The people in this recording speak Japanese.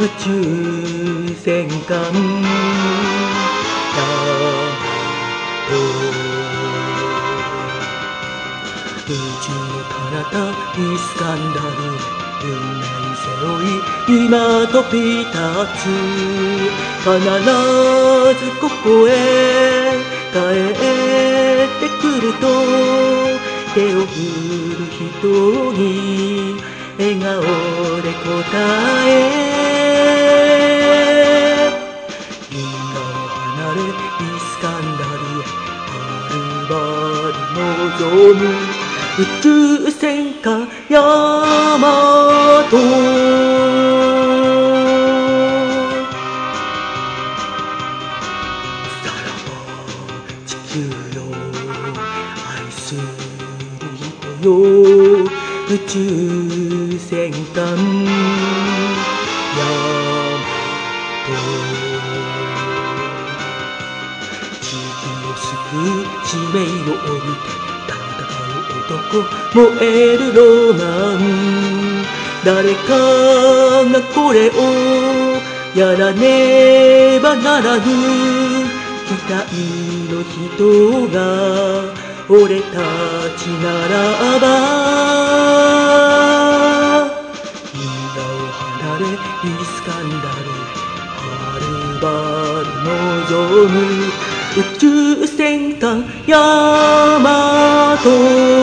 宇宙戦艦宇宙の彼方イスカンダル運命背負い今飛び立つ必ずここへ帰ってくると手を振る人に笑顔で答え銀河を離れイスカンダルへはるばる望む。宇宙戦艦ヤマト。さらば地球よ愛する人よ宇宙戦艦ヤマト。地球を救う使命を帯びて燃えるロマン誰かがこれをやらねばならぬ期待の人が俺たちならば銀河を離れイスカンダルはるばる望む宇宙戦艦ヤマト。